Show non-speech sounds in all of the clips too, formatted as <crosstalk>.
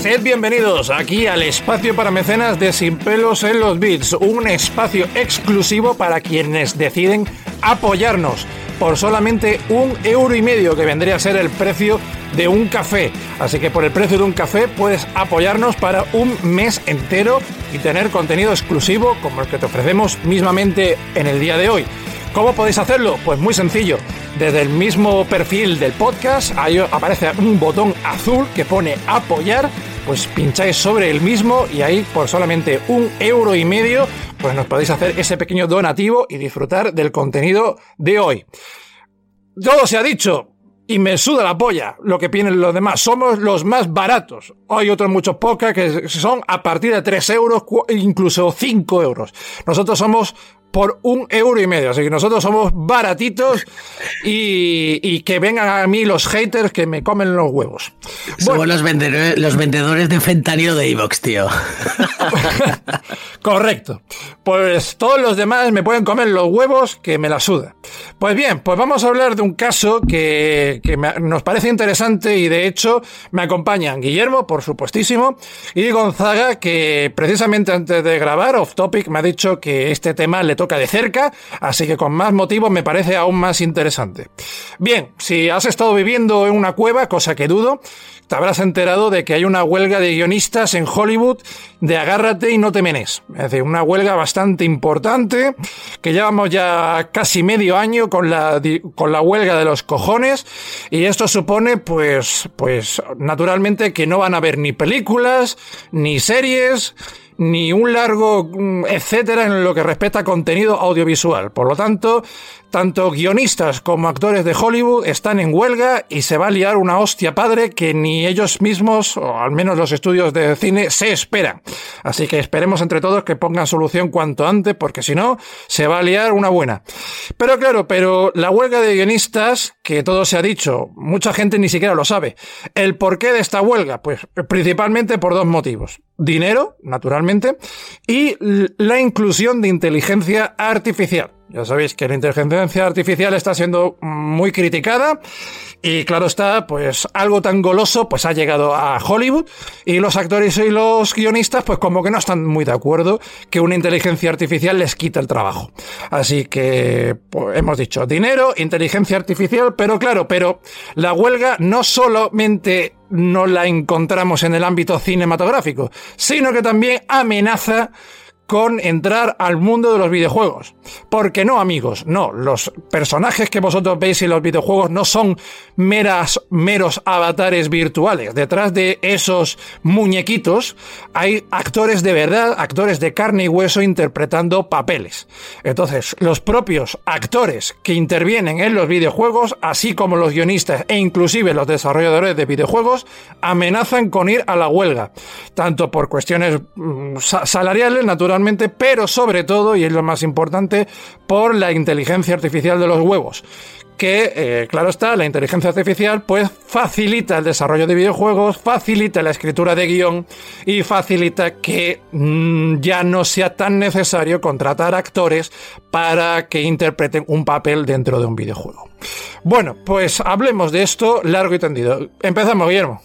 Sed bienvenidos aquí al espacio para mecenas de Sin pelos en los bits, un espacio exclusivo para quienes deciden apoyarnos por solamente un euro y medio, que vendría a ser el precio de un café. Así que por el precio de un café puedes apoyarnos para un mes entero y tener contenido exclusivo como el que te ofrecemos mismamente en el día de hoy. ¿Cómo podéis hacerlo? Pues muy sencillo. Desde el mismo perfil del podcast, ahí aparece un botón azul que pone apoyar, pues pincháis sobre el mismo y ahí por solamente un euro y medio, pues nos podéis hacer ese pequeño donativo y disfrutar del contenido de hoy. Todo se ha dicho, y me suda la polla lo que piensen los demás. Somos los más baratos. Hay otros muchos podcasts que son a partir de 3 euros, incluso 5 euros. Nosotros somos por un euro y medio. Así que nosotros somos baratitos y, que vengan a mí los haters que me comen los huevos. Somos los, vendedores, los vendedores de fentanilo de Evox, tío. <laughs> Correcto. Pues todos los demás me pueden comer los huevos que me la suda. Pues bien, pues vamos a hablar de un caso que, nos parece interesante y de hecho me acompañan Guillermo, por supuestísimo, y Gonzaga, que precisamente antes de grabar Off Topic me ha dicho que este tema le toca de cerca, así que con más motivo me parece aún más interesante. Bien, si has estado viviendo en una cueva, cosa que dudo, te habrás enterado de que hay una huelga de guionistas en Hollywood de agárrate y no te menes. Es decir, una huelga bastante importante, que llevamos ya casi medio año con la, con la huelga de los cojones, y esto supone, pues, pues, naturalmente que no van a haber ni películas, ni series, ni un largo mm, etcétera en lo que respecta a contenido audiovisual. Por lo tanto, tanto guionistas como actores de Hollywood están en huelga y se va a liar una hostia padre que ni ellos mismos, o al menos los estudios de cine, se esperan. Así que esperemos entre todos que pongan solución cuanto antes, porque si no, se va a liar una buena. Pero claro, pero la huelga de guionistas, que todo se ha dicho, mucha gente ni siquiera lo sabe. ¿El porqué de esta huelga? Pues principalmente por dos motivos. Dinero, naturalmente, y la inclusión de inteligencia artificial. Ya sabéis que la inteligencia artificial está siendo muy criticada y claro está, pues algo tan goloso pues ha llegado a Hollywood y los actores y los guionistas pues como que no están muy de acuerdo que una inteligencia artificial les quita el trabajo. Así que pues, hemos dicho dinero, inteligencia artificial, pero claro, pero la huelga no solamente no la encontramos en el ámbito cinematográfico, sino que también amenaza con entrar al mundo de los videojuegos. Porque no, amigos, no, los personajes que vosotros veis en los videojuegos no son meras, meros avatares virtuales. Detrás de esos muñequitos hay actores de verdad, actores de carne y hueso interpretando papeles. Entonces, los propios actores que intervienen en los videojuegos, así como los guionistas e inclusive los desarrolladores de videojuegos, amenazan con ir a la huelga. Tanto por cuestiones mm, salariales, naturalmente, pero sobre todo, y es lo más importante, por la inteligencia artificial de los huevos que, eh, claro está, la inteligencia artificial pues facilita el desarrollo de videojuegos, facilita la escritura de guion y facilita que mm, ya no sea tan necesario contratar actores para que interpreten un papel dentro de un videojuego. Bueno, pues hablemos de esto largo y tendido. Empezamos, Guillermo.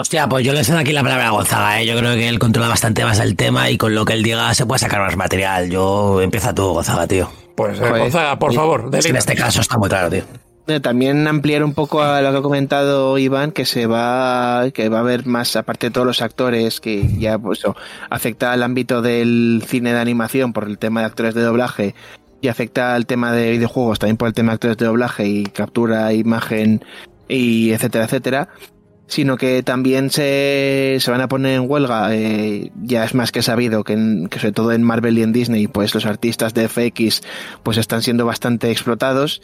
Hostia, pues yo le cedo aquí la palabra a Gonzaga, ¿eh? Yo creo que él controla bastante más el tema y con lo que él diga se puede sacar más material. Yo empieza tú, Gonzaga, tío. Pues eh, Gonzaga, por favor. en este caso está muy claro, tío. Eh, también ampliar un poco a lo que ha comentado Iván, que se va, que va a haber más, aparte de todos los actores, que ya pues afecta al ámbito del cine de animación por el tema de actores de doblaje y afecta al tema de videojuegos también por el tema de actores de doblaje y captura imagen y etcétera, etcétera sino que también se, se van a poner en huelga, eh, ya es más que sabido que, que, sobre todo en Marvel y en Disney, pues los artistas de FX pues están siendo bastante explotados,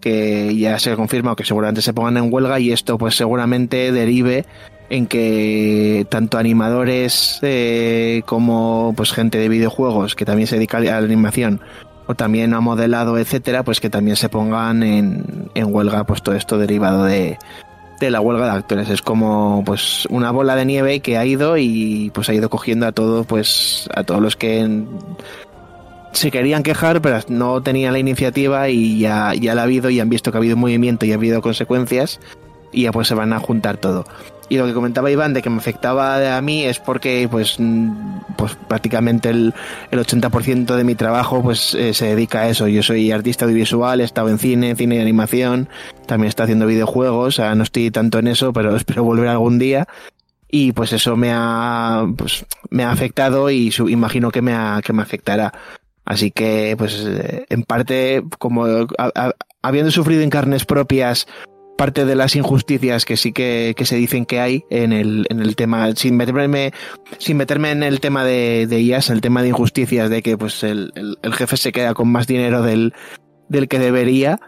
que ya se confirma que seguramente se pongan en huelga y esto pues seguramente derive en que tanto animadores eh, como pues gente de videojuegos que también se dedica a la animación o también a modelado etcétera pues que también se pongan en, en huelga pues todo esto derivado de, de la huelga de actores. Es como pues una bola de nieve que ha ido y pues ha ido cogiendo a todos, pues a todos los que se querían quejar, pero no tenían la iniciativa y ya, ya la ha habido y han visto que ha habido movimiento y ha habido consecuencias y ya pues se van a juntar todo. Y lo que comentaba Iván de que me afectaba a mí es porque pues, mm, pues prácticamente el, el 80% de mi trabajo pues eh, se dedica a eso. Yo soy artista audiovisual, he estado en cine, cine y animación, también estoy haciendo videojuegos, no estoy tanto en eso, pero <laughs> espero volver algún día. Y pues eso me ha, pues, me ha afectado y imagino que me, ha, que me afectará. Así que, pues, eh, en parte, como habiendo sufrido en carnes propias parte de las injusticias que sí que, que, se dicen que hay en el, en el tema, sin meterme, sin meterme en el tema de, de IAS, el tema de injusticias, de que pues el, el, el jefe se queda con más dinero del, del que debería,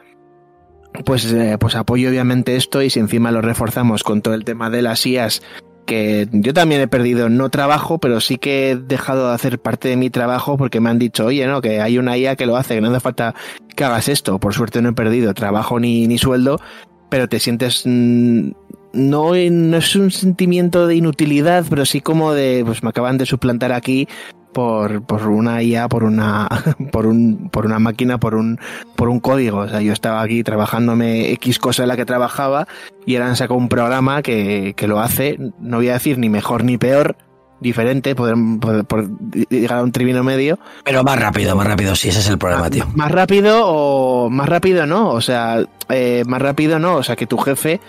pues, eh, pues apoyo obviamente esto y si encima lo reforzamos con todo el tema de las IAS que yo también he perdido no trabajo, pero sí que he dejado de hacer parte de mi trabajo porque me han dicho, oye, no, que hay una IA que lo hace, que no hace falta que hagas esto. Por suerte no he perdido trabajo ni, ni sueldo, pero te sientes no, no es un sentimiento de inutilidad, pero sí como de, pues me acaban de suplantar aquí por, por una IA, por una, <laughs> por un, por una máquina, por un, por un código. O sea, yo estaba aquí trabajándome X cosa en la que trabajaba y han sacado un programa que, que lo hace, no voy a decir ni mejor ni peor, diferente, poder, poder, poder, llegar a un tribino medio. Pero más rápido, más rápido, sí, ese es el problema, tío. Más rápido o más rápido no, o sea, eh, más rápido no, o sea, que tu jefe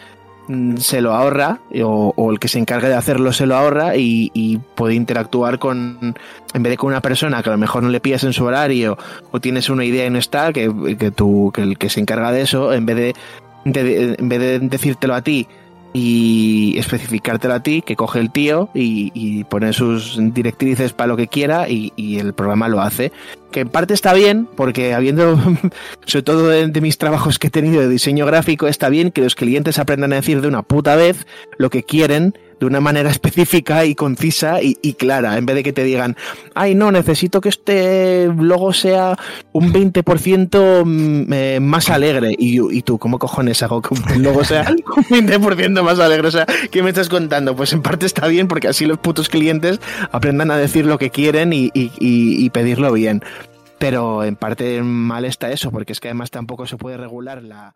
mm, se lo ahorra o, o, el que se encargue de hacerlo se lo ahorra y, y, puede interactuar con en vez de con una persona que a lo mejor no le pillas en su horario o tienes una idea y no está que, que tú que el que se encarga de eso en vez de, de en vez de decírtelo a ti y especificártelo a ti, que coge el tío y, pone sus directrices para lo que quiera y, el programa lo hace. Que en parte está bien, porque habiendo, <laughs> sobre todo de, mis trabajos que he tenido de diseño gráfico, está bien que los clientes aprendan a decir de una puta vez lo que quieren de una manera <laughs> específica y concisa y, clara, en vez de que te digan, ay no, necesito que este logo sea un 20% eh, más alegre. Y, y, tú, ¿cómo cojones hago que un <laughs> logo sea un 20% más alegre? O sea, ¿qué me estás contando? Pues en parte está bien porque así los putos clientes aprendan a decir lo que quieren y, y pedirlo bien. Pero en parte mal está eso, porque es que además tampoco se puede regular la,